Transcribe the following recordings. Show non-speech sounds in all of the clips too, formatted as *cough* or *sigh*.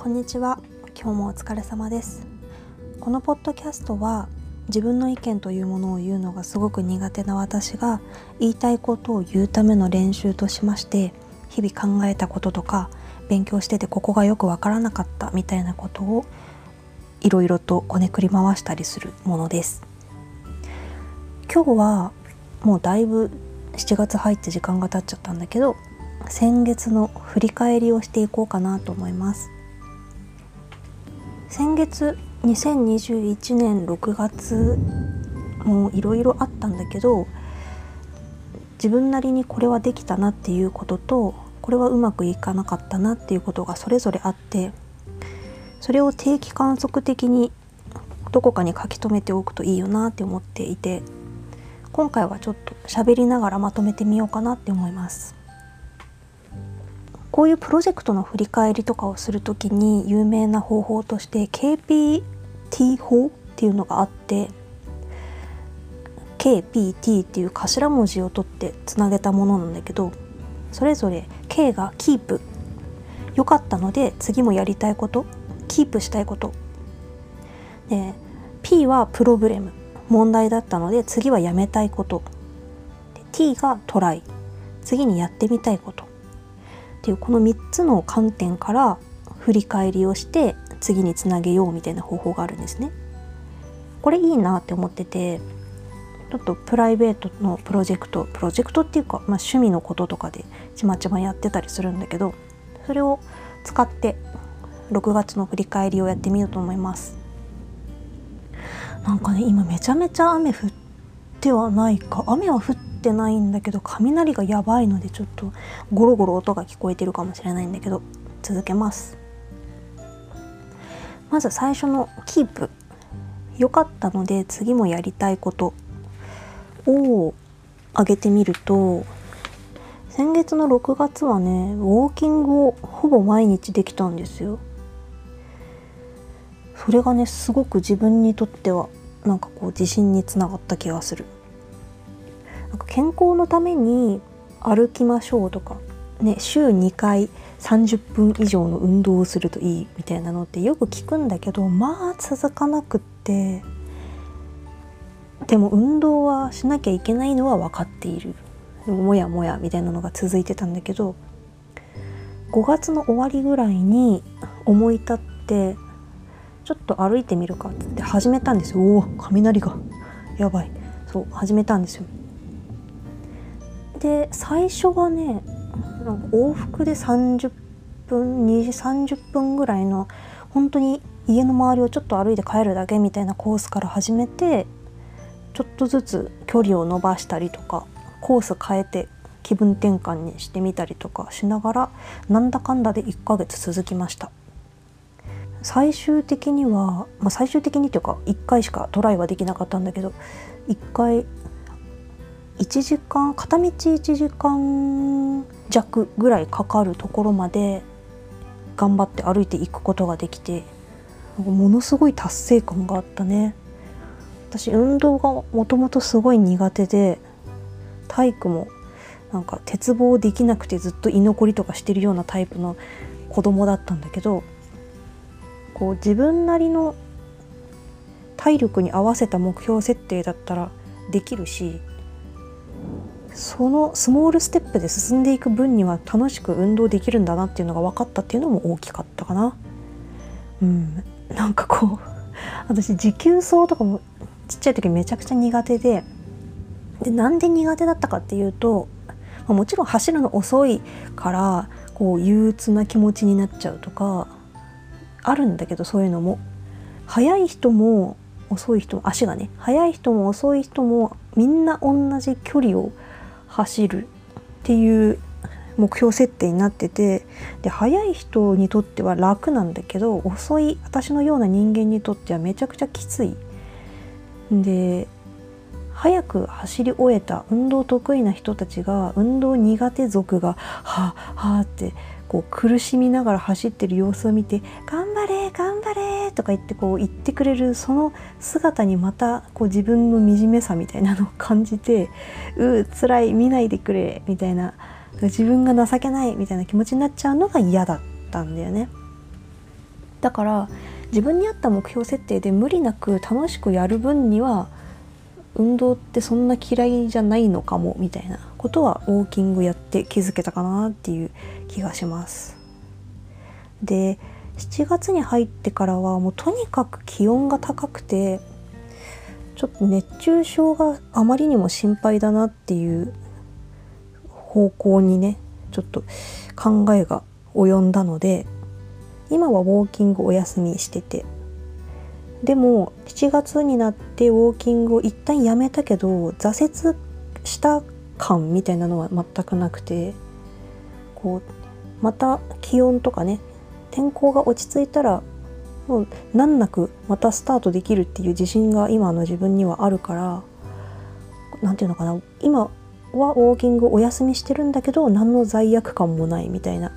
こんにちは。今日もお疲れ様です。このポッドキャストは自分の意見というものを言うのがすごく苦手な私が言いたいことを言うための練習としまして日々考えたこととか勉強しててここがよくわからなかったみたいなことをいろいろとこねくり回したりするものです。今日はもうだいぶ7月入って時間が経っちゃったんだけど先月の振り返りをしていこうかなと思います。先月2021年6月もいろいろあったんだけど自分なりにこれはできたなっていうこととこれはうまくいかなかったなっていうことがそれぞれあってそれを定期観測的にどこかに書き留めておくといいよなって思っていて今回はちょっと喋りながらまとめてみようかなって思います。こういうプロジェクトの振り返りとかをする時に有名な方法として KPT 法っていうのがあって KPT っていう頭文字を取ってつなげたものなんだけどそれぞれ K がキープ。良かったので次もやりたいことキープしたいこと。で P はプログレム。問題だったので次はやめたいこと。T がトライ。次にやってみたいこと。っていうこの3つの観点から振り返りをして次につなげようみたいな方法があるんですね。これいいなって思っててちょっとプライベートのプロジェクトプロジェクトっていうか、まあ、趣味のこととかでちまちまやってたりするんだけどそれを使って6月の振り返りをやってみようと思いますなんかね今めちゃめちゃ雨降ってはないか雨は降ってないんだけど雷がやばいのでちょっとゴロゴロ音が聞こえてるかもしれないんだけど続けます。まず最初のキープ良かったので次もやりたいこと。を挙げてみると先月の6月はねウォーキングをほぼ毎日できたんですよ。それがねすごく自分にとってはなんかこう自信につながった気がする。なんか健康のために歩きましょうとかね週2回30分以上の運動をするといいみたいなのってよく聞くんだけどまあ続かなくってでも運動はしなきゃいけないのは分かっている。もやもやみたいなのが続いてたんだけど5月の終わりぐらいに思い立ってちょっと歩いてみるかって始めたんですよ。おお雷が。やばい。そう始めたんですよ。で最初はね往復で30分2時30分ぐらいの本当に家の周りをちょっと歩いて帰るだけみたいなコースから始めてちょっとずつ距離を伸ばしたりとかコース変えて気分転換にしてみたりとかしながらなんだかんだで1ヶ月続きました。最終的には、まあ、最終的にというか1回しかトライはできなかったんだけど1回1時間片道1時間弱ぐらいかかるところまで頑張って歩いていくことができてものすごい達成感があったね。私運動がもともとすごい苦手で体育もなんか鉄棒できなくてずっと居残りとかしてるようなタイプの子供だったんだけどこう自分なりの体力に合わせた目標設定だったらできるしそのスモールステップで進んでいく分には楽しく運動できるんだなっていうのが分かったっていうのも大きかったかな。うん、なんかこう *laughs* 私持久走とかもちっちゃい時めちゃくちゃ苦手で。でなんで苦手だったかっていうとまもちろん走るの遅いからこう憂鬱な気持ちになっちゃうとかあるんだけどそういうのも。速い人も遅い人も足がね。速い人も遅い人もみんな同じ距離を走るっていう目標設定になっててで速い人にとっては楽なんだけど遅い私のような人間にとってはめちゃくちゃきつい。で早く走り終えた運動得意な人たちが運動苦手族がはあはあってこう苦しみながら走ってる様子を見て「頑張れ頑張れ!」とか言ってこう言ってくれるその姿にまたこう自分の惨めさみたいなのを感じて「*laughs* うー辛い見ないでくれ」みたいな自分が情けないみたいな気持ちになっちゃうのが嫌だったんだよね。だから自分に合った目標設定で無理なく楽しくやる分には運動ってそんな嫌いじゃないのかもみたいなことはウォーキングやって気づけたかなっていう気がします。で7月に入ってからはもうとにかく気温が高くてちょっと熱中症があまりにも心配だなっていう方向にねちょっと考えが及んだので今はウォーキングお休みしてて。でも7月になってウォーキングを一旦やめたけど挫折した感みたいなのは全くなくてこうまた気温とかね天候が落ち着いたらもう難なくまたスタートできるっていう自信が今の自分にはあるから何て言うのかな今はウォーキングお休みしてるんだけど何の罪悪感もないみたいな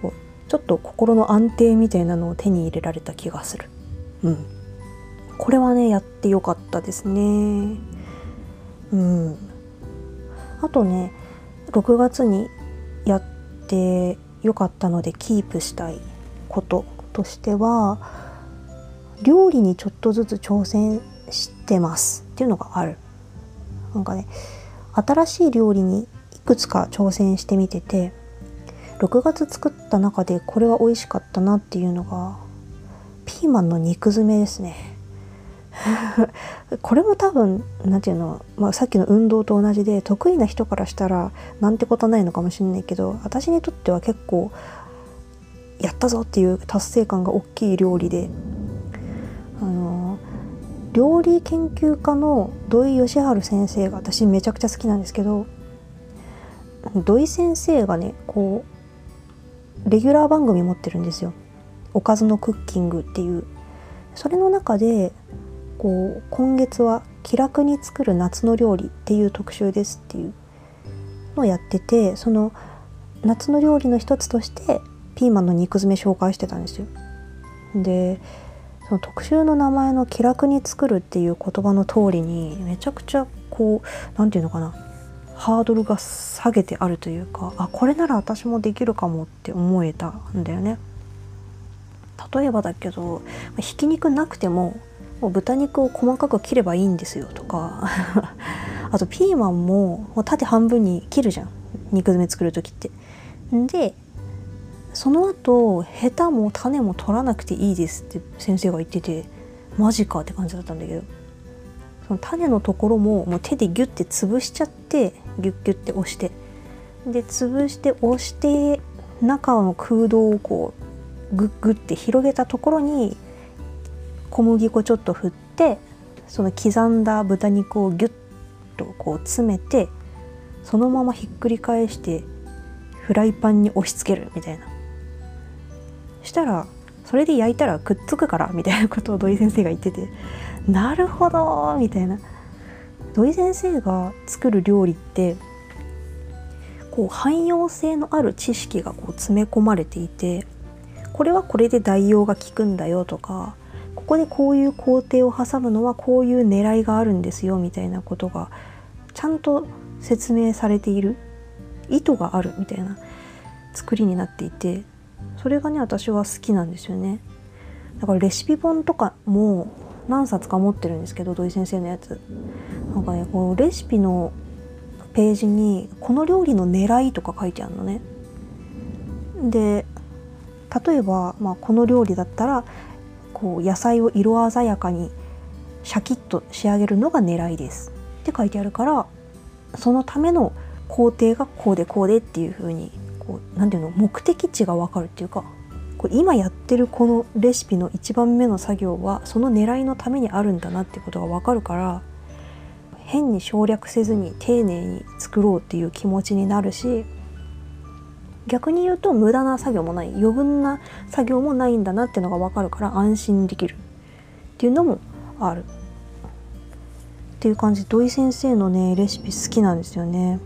こうちょっと心の安定みたいなのを手に入れられた気がする。うん。これはねやってよかったですね。うん。あとね6月にやってよかったのでキープしたいこととしては料理にちょっとずつ挑戦してます。っていうのがある。なんかね新しい料理にいくつか挑戦してみてて6月作った中でこれは美味しかったなっていうのがピーマンの肉詰めですね。*laughs* これも多分何て言うの、まあ、さっきの運動と同じで得意な人からしたらなんてことないのかもしれないけど私にとっては結構やったぞっていう達成感が大きい料理であの料理研究家の土井善晴先生が私めちゃくちゃ好きなんですけど土井先生がねこうレギュラー番組持ってるんですよ「おかずのクッキング」っていう。それの中でこう今月は気楽に作る夏の料理っていう特集ですっていうのをやっててその夏の料理の一つとしてピーマンの肉詰め紹介してたんですよ。でその特集の名前の「気楽に作る」っていう言葉の通りにめちゃくちゃこう何て言うのかなハードルが下げてあるというかあこれなら私もできるかもって思えたんだよね。例えばだけどひき肉なくてももう豚肉を細かく切ればいいんですよとか。*laughs* あとピーマンももう縦半分に切るじゃん。肉詰め作る時って。でその後ヘタも種も取らなくていいですって先生が言っててマジかって感じだったんだけど。その種のところももう手でギュッて潰しちゃってギュッギュッて押して。で潰して押して中の空洞をこうグッグッて広げたところに小麦粉ちょっと振ってその刻んだ豚肉をギュッとこう詰めてそのままひっくり返してフライパンに押し付けるみたいな。したらそれで焼いたらくっつくからみたいなことを土井先生が言っててなるほどみたいな。土井先生が作る料理ってこう汎用性のある知識がこう詰め込まれていてこれはこれで代用が効くんだよとかここでこういう工程を挟むのはこういう狙いがあるんですよみたいなことがちゃんと説明されている。意図があるみたいな作りになっていてそれがね私は好きなんですよね。だからレシピ本とかも何冊か持ってるんですけど土井先生のやつ。なんかねこうレシピのページにこの料理の狙いとか書いてあるのね。で例えば、まあ、この料理だったらこう野菜を色鮮やかにシャキッと仕上げるのが狙いです。って書いてあるからそのための工程がこうでこうでっていう風にこう何ていうの目的地が分かるっていうかこう今やってるこのレシピの一番目の作業はその狙いのためにあるんだなってことが分かるから変に省略せずに丁寧に作ろうっていう気持ちになるし逆に言うと無駄な作業もない余分な作業もないんだなっていうのが分かるから安心できるっていうのもある。っていう感じ。土井先生のねレシピ好きなんですよね。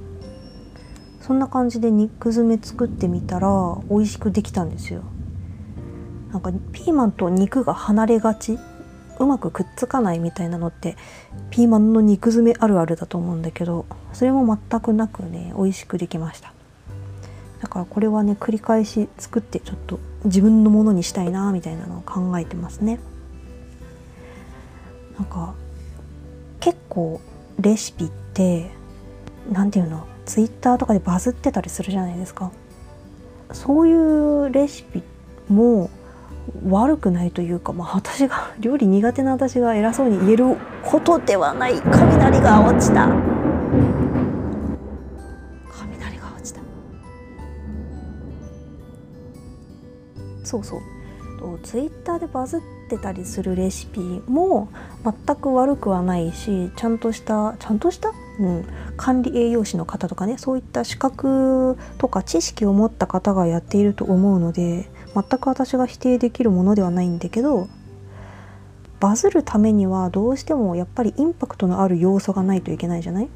そんな感じで肉詰め作ってみたら美味しくできたんですよ。なんかピーマンと肉が離れがち。うまくくっつかないみたいなのってピーマンの肉詰めあるあるだと思うんだけどそれも全くなくね美味しくできました。だからこれはね繰り返し作ってちょっと自分のものにしたいなみたいなのを考えてますね。なんか結構レシピって何て言うのツイッターとかでバズってたりするじゃないですか。そういうレシピも悪くないというか、まあ、私が *laughs* 料理苦手な私が偉そうに言えることではない。雷が落ちた。そうそう。ツイッターでバズってたりするレシピも全く悪くはないしちゃんとしたちゃんとした、うん、管理栄養士の方とかねそういった資格とか知識を持った方がやっていると思うので全く私が否定できるものではないんだけどバズるためにはどうしてもやっぱりインパクトのある要素がないといけないじゃない？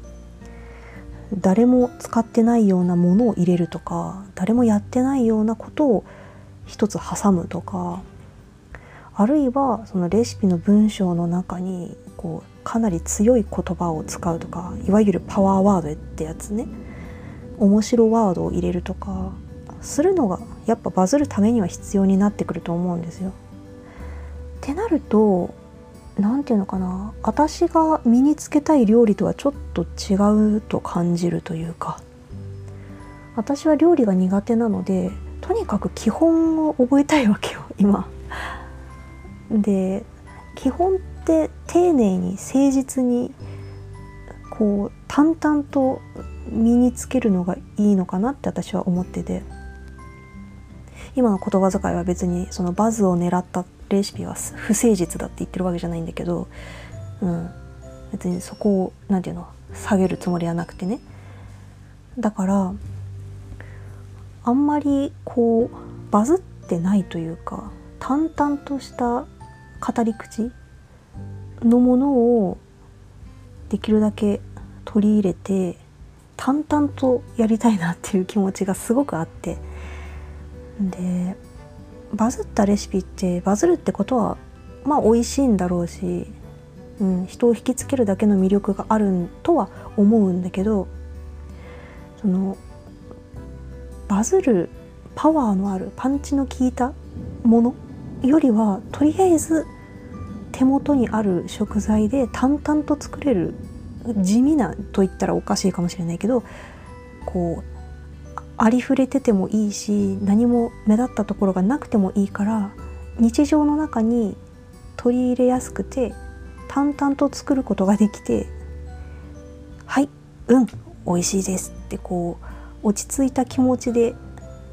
誰も使ってないようなものを入れるとか誰もやってないようなことを一つ挟むとかあるいはそのレシピの文章の中にこうかなり強い言葉を使うとかいわゆるパワーワードってやつね面白ワードを入れるとかするのがやっぱバズるためには必要になってくると思うんですよ。ってなると何て言うのかな私が身につけたい料理とはちょっと違うと感じるというか私は料理が苦手なのでとにかく基本を覚えたいわけよ今。で基本って丁寧に誠実にこう淡々と身につけるのがいいのかなって私は思ってて。今の言葉遣いは別にそのバズを狙ったレシピは不誠実だって言ってるわけじゃないんだけど、うん、別にそこを何て言うの下げるつもりはなくてね。だからあんまりこうバズってないというか淡々とした語り口のものをできるだけ取り入れて淡々とやりたいなっていう気持ちがすごくあって。でバズったレシピってバズるってことはまあ美味しいんだろうし、うん、人を引きつけるだけの魅力があるとは思うんだけどそのバズるパワーのあるパンチの効いたものよりはとりあえず手元にある食材で淡々と作れる地味なと言ったらおかしいかもしれないけどこうありふれててもいいし何も目立ったところがなくてもいいから日常の中に取り入れやすくて淡々と作ることができて「はいうん美味しいです」ってこう落ち着いた気持ちで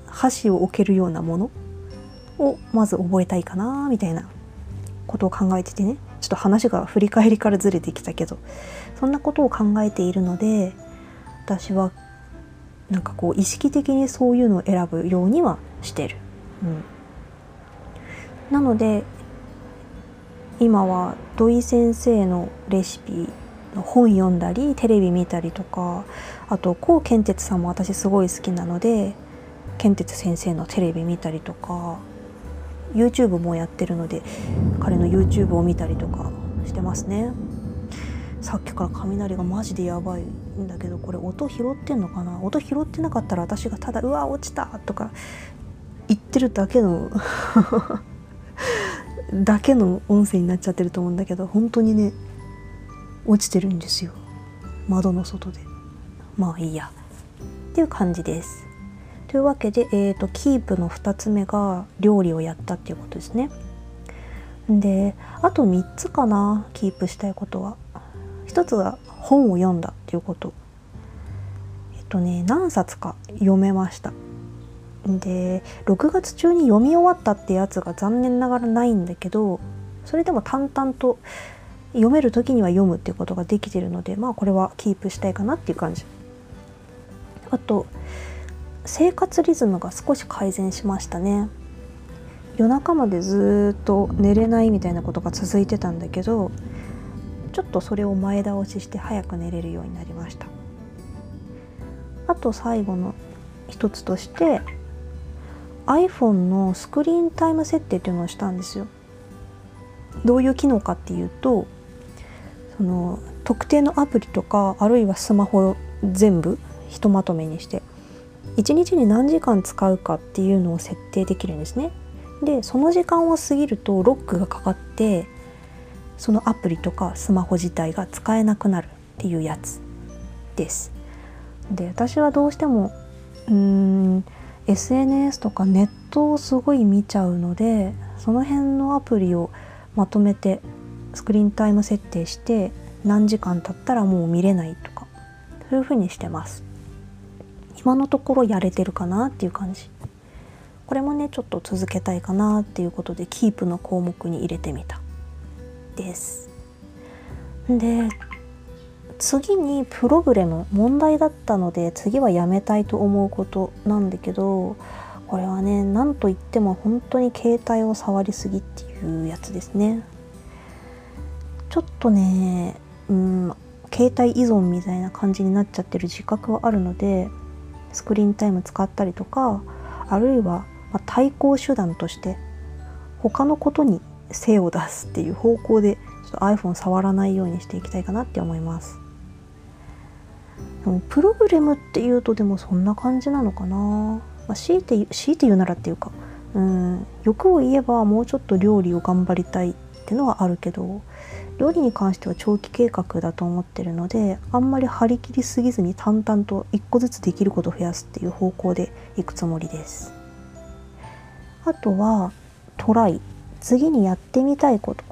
箸を置けるようなものをまず覚えたいかなみたいなことを考えててねちょっと話が振り返りからずれてきたけどそんなことを考えているので私はなんかこう意識的にそういうのを選ぶようにはしてる。うん、なので今は土井先生のレシピ本読んだりテレビ見たりとかあと高健哲さんも私すごい好きなので健哲先生のテレビ見たりとか YouTube もやってるので彼の YouTube を見たりとかしてますねさっきから雷がマジでやばいんだけどこれ音拾ってんのかな？音拾ってなかったら私がただ「うわ落ちた!」とか言ってるだけの *laughs* だけの音声になっちゃってると思うんだけど本当にね落ちてるんですよ窓の外でまあいいやっていう感じですというわけで、えーと、キープの2つ目が料理をやったっていうことですね。であと3つかなキープしたいことは。1つは本を読んだっていうこと。えっとね何冊か読めました。で6月中に読み終わったってやつが残念ながらないんだけどそれでも淡々と読める時には読むっていうことができてるのでまあこれはキープしたいかなっていう感じ。あと生活リズムが少し改善しましたね。夜中までずっと寝れないみたいなことが続いてたんだけどちょっとそれを前倒しして早く寝れるようになりました。あと最後の一つとして iPhone のスクリーンタイム設定っていうのをしたんですよ。どういう機能かっていうとその特定のアプリとかあるいはスマホ全部ひとまとめにして1日に何時間使うかっていうのを設定できるんですね。でその時間を過ぎるとロックがかかってそのアプリとかスマホ自体が使えなくなるっていうやつです。で私はどうしてもうーん SNS とかネットをすごい見ちゃうのでその辺のアプリをまとめてスクリーンタイム設定して何時間経ったらもう見れないとかそういう風にしてます。今のところやれてるかなっていう感じ。これもねちょっと続けたいかなっていうことでキープの項目に入れてみた。です。で次にプログラム問題だったので次はやめたいと思うことなんだけどこれはね何と言っても本当に携帯を触りすぎっていうやつですね。ちょっとねうん携帯依存みたいな感じになっちゃってる自覚はあるのでスクリーンタイム使ったりとかあるいはま対抗手段として他のことに精を出すっていう方向でちょっと iPhone 触らないようにしていきたいかなって思います。でもプログラムっていうとでもそんな感じなのかな、まあ、強いて強いて言うならっていうかうん欲を言えばもうちょっと料理を頑張りたいっていうのはあるけど料理に関しては長期計画だと思ってるのであんまり張り切りすぎずに淡々と一個ずつできることを増やすっていう方向でいくつもりです。あとはトライ。次にやってみたいこと。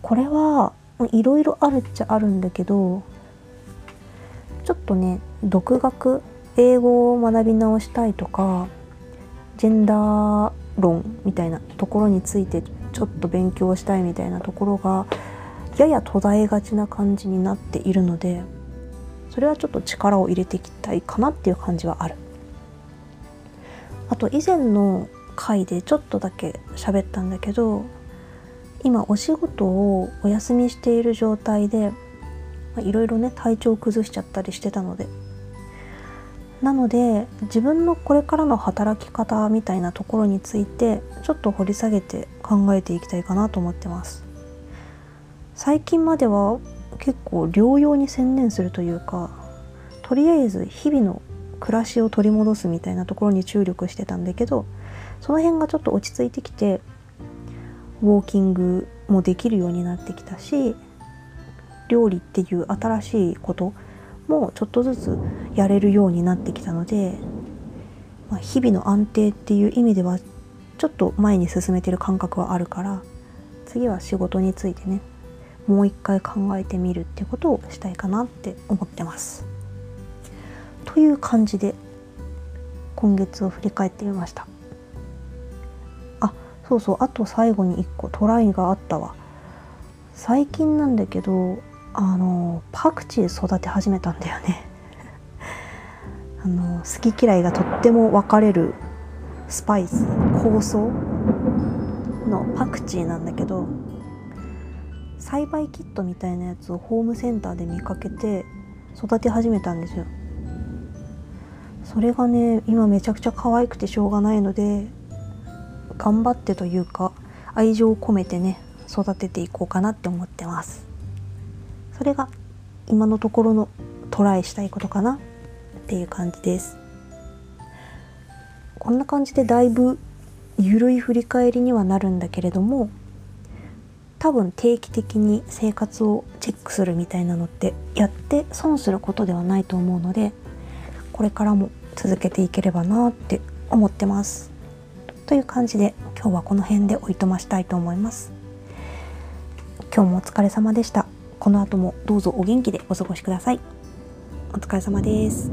これはいろいろあるっちゃあるんだけどちょっとね独学英語を学び直したいとかジェンダー論みたいなところについてちょっと勉強したいみたいなところがやや途絶えがちな感じになっているのでそれはちょっと力を入れていきたいかなっていう感じはある。あと以前の回でちょっとだけ喋ったんだけど今お仕事をお休みしている状態でいろいろね体調を崩しちゃったりしてたのでなので自分のこれからの働き方みたいなところについてちょっと掘り下げて考えていきたいかなと思ってます。最近までは結構療養に専念するというかとりあえず日々の暮らしを取り戻すみたいなところに注力してたんだけどその辺がちょっと落ち着いてきてウォーキングもできるようになってきたし料理っていう新しいこともちょっとずつやれるようになってきたので、まあ、日々の安定っていう意味ではちょっと前に進めてる感覚はあるから次は仕事についてねもう一回考えてみるってことをしたいかなって思ってます。という感じで今月を振り返ってみました。あそうそうあと最後に1個トライがあったわ。最近なんだけどあのパクチー育て始めたんだよね。*laughs* あの好き嫌いがとっても分かれるスパイス香草のパクチーなんだけど栽培キットみたいなやつをホームセンターで見かけて育て始めたんですよ。それがね今めちゃくちゃ可愛くてしょうがないので頑張ってというか愛情を込めてね育てていこうかなって思ってます。それが今のところのトライしたいことかな。っていう感じです。こんな感じでだいぶ緩い振り返りにはなるんだけれども多分定期的に生活をチェックするみたいなのってやって損することではないと思うのでこれからも続けていければなって思ってます。という感じで今日はこの辺でおいとましたいと思います。今日もお疲れ様でした。この後もどうぞお元気でお過ごしください。お疲れ様です。